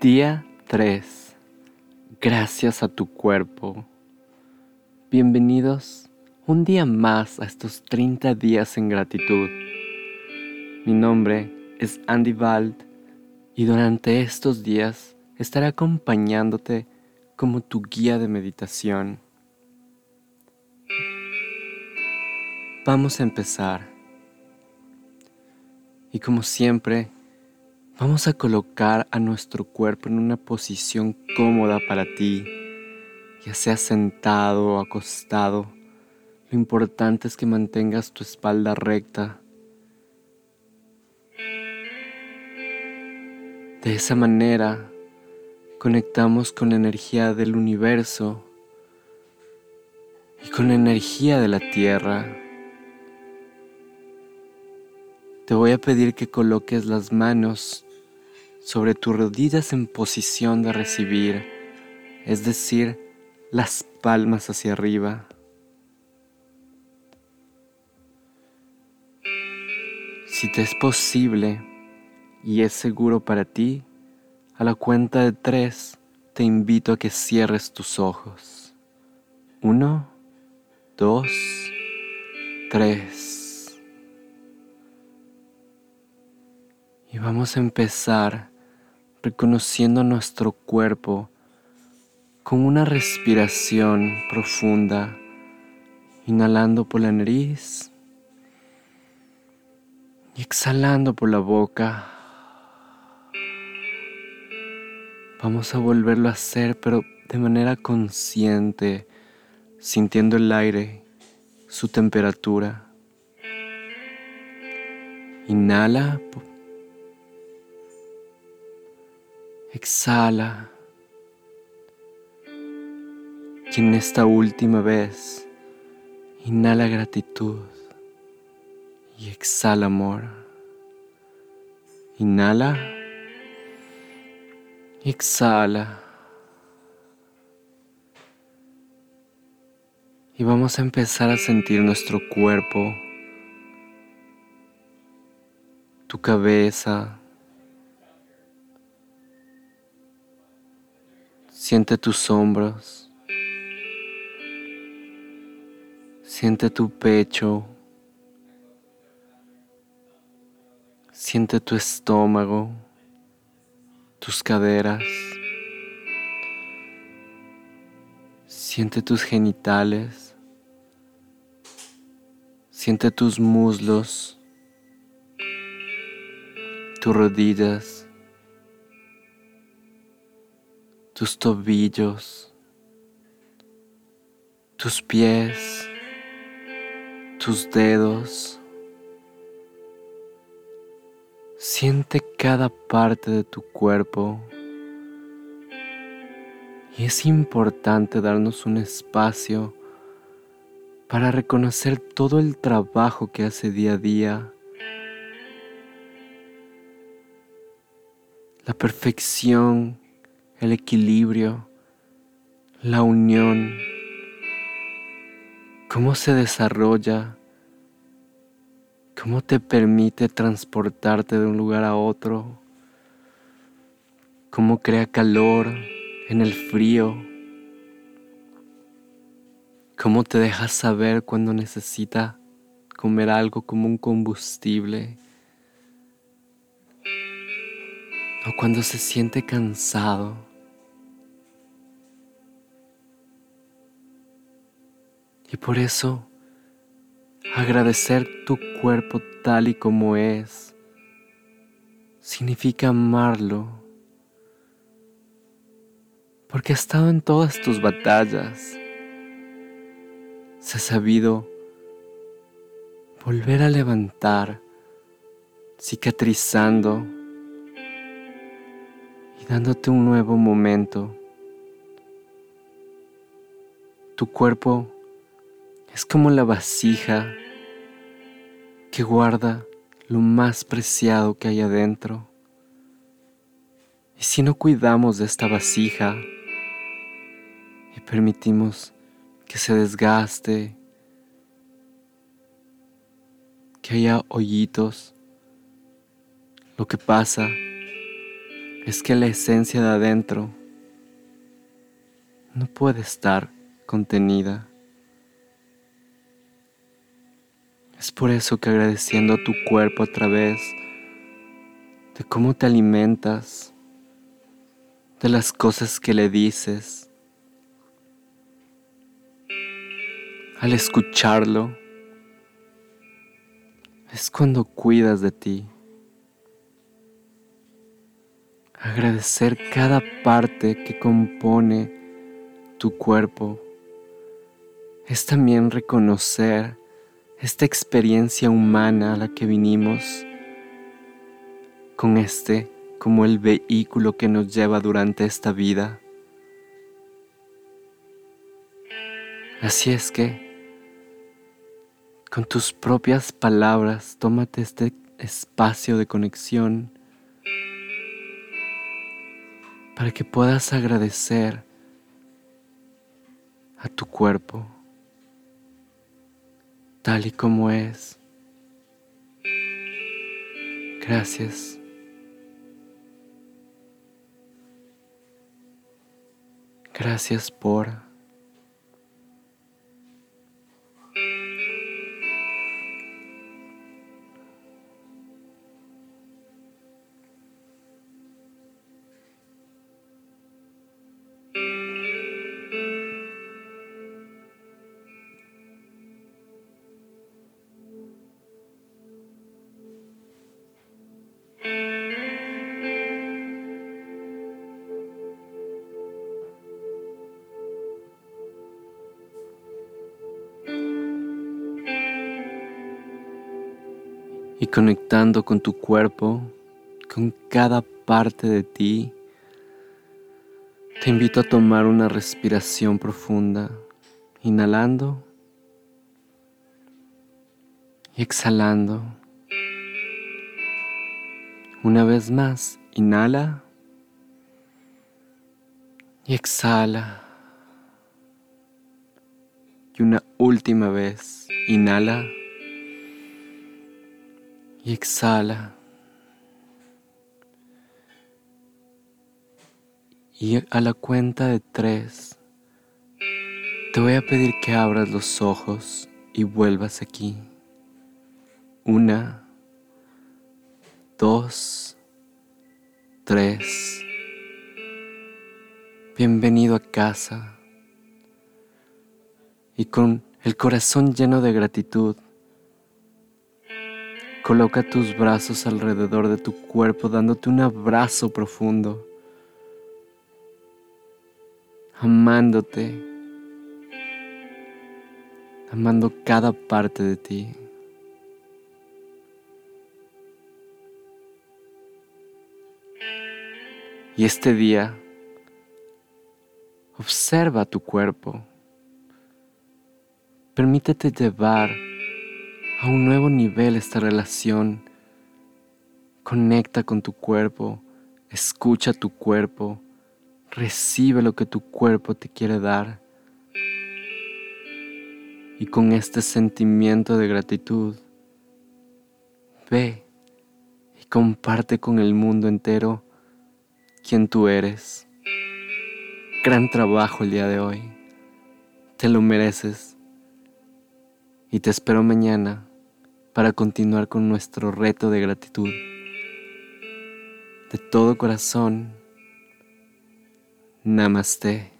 Día 3. Gracias a tu cuerpo. Bienvenidos un día más a estos 30 días en gratitud. Mi nombre es Andy Vald y durante estos días estaré acompañándote como tu guía de meditación. Vamos a empezar. Y como siempre, Vamos a colocar a nuestro cuerpo en una posición cómoda para ti, ya sea sentado o acostado. Lo importante es que mantengas tu espalda recta. De esa manera conectamos con la energía del universo y con la energía de la tierra. Te voy a pedir que coloques las manos sobre tus rodillas en posición de recibir, es decir, las palmas hacia arriba. Si te es posible y es seguro para ti, a la cuenta de tres te invito a que cierres tus ojos. Uno, dos, tres. Y vamos a empezar reconociendo nuestro cuerpo con una respiración profunda, inhalando por la nariz y exhalando por la boca. Vamos a volverlo a hacer, pero de manera consciente, sintiendo el aire, su temperatura. Inhala Exhala. Y en esta última vez, inhala gratitud y exhala amor. Inhala exhala. Y vamos a empezar a sentir nuestro cuerpo, tu cabeza, Siente tus hombros. Siente tu pecho. Siente tu estómago, tus caderas. Siente tus genitales. Siente tus muslos, tus rodillas tus tobillos, tus pies, tus dedos. Siente cada parte de tu cuerpo. Y es importante darnos un espacio para reconocer todo el trabajo que hace día a día. La perfección el equilibrio, la unión, cómo se desarrolla, cómo te permite transportarte de un lugar a otro, cómo crea calor en el frío, cómo te deja saber cuando necesita comer algo como un combustible. o cuando se siente cansado. Y por eso, agradecer tu cuerpo tal y como es significa amarlo, porque ha estado en todas tus batallas. Se ha sabido volver a levantar, cicatrizando y dándote un nuevo momento. Tu cuerpo es como la vasija que guarda lo más preciado que hay adentro. Y si no cuidamos de esta vasija y permitimos que se desgaste, que haya hoyitos, lo que pasa es que la esencia de adentro no puede estar contenida. Es por eso que agradeciendo a tu cuerpo a través de cómo te alimentas, de las cosas que le dices, al escucharlo, es cuando cuidas de ti. Agradecer cada parte que compone tu cuerpo es también reconocer esta experiencia humana a la que vinimos con este como el vehículo que nos lleva durante esta vida. Así es que, con tus propias palabras, tómate este espacio de conexión para que puedas agradecer a tu cuerpo tal y como es. Gracias. Gracias por y conectando con tu cuerpo, con cada parte de ti, te invito a tomar una respiración profunda, inhalando y exhalando. Una vez más, inhala y exhala. Y una última vez, inhala y exhala. Y a la cuenta de tres, te voy a pedir que abras los ojos y vuelvas aquí. Una, dos, tres. Bienvenido a casa. Y con el corazón lleno de gratitud, Coloca tus brazos alrededor de tu cuerpo dándote un abrazo profundo, amándote, amando cada parte de ti. Y este día, observa tu cuerpo. Permítete llevar a un nuevo nivel esta relación. Conecta con tu cuerpo, escucha tu cuerpo, recibe lo que tu cuerpo te quiere dar. Y con este sentimiento de gratitud, ve y comparte con el mundo entero quién tú eres. Gran trabajo el día de hoy. Te lo mereces. Y te espero mañana para continuar con nuestro reto de gratitud. De todo corazón, Namaste.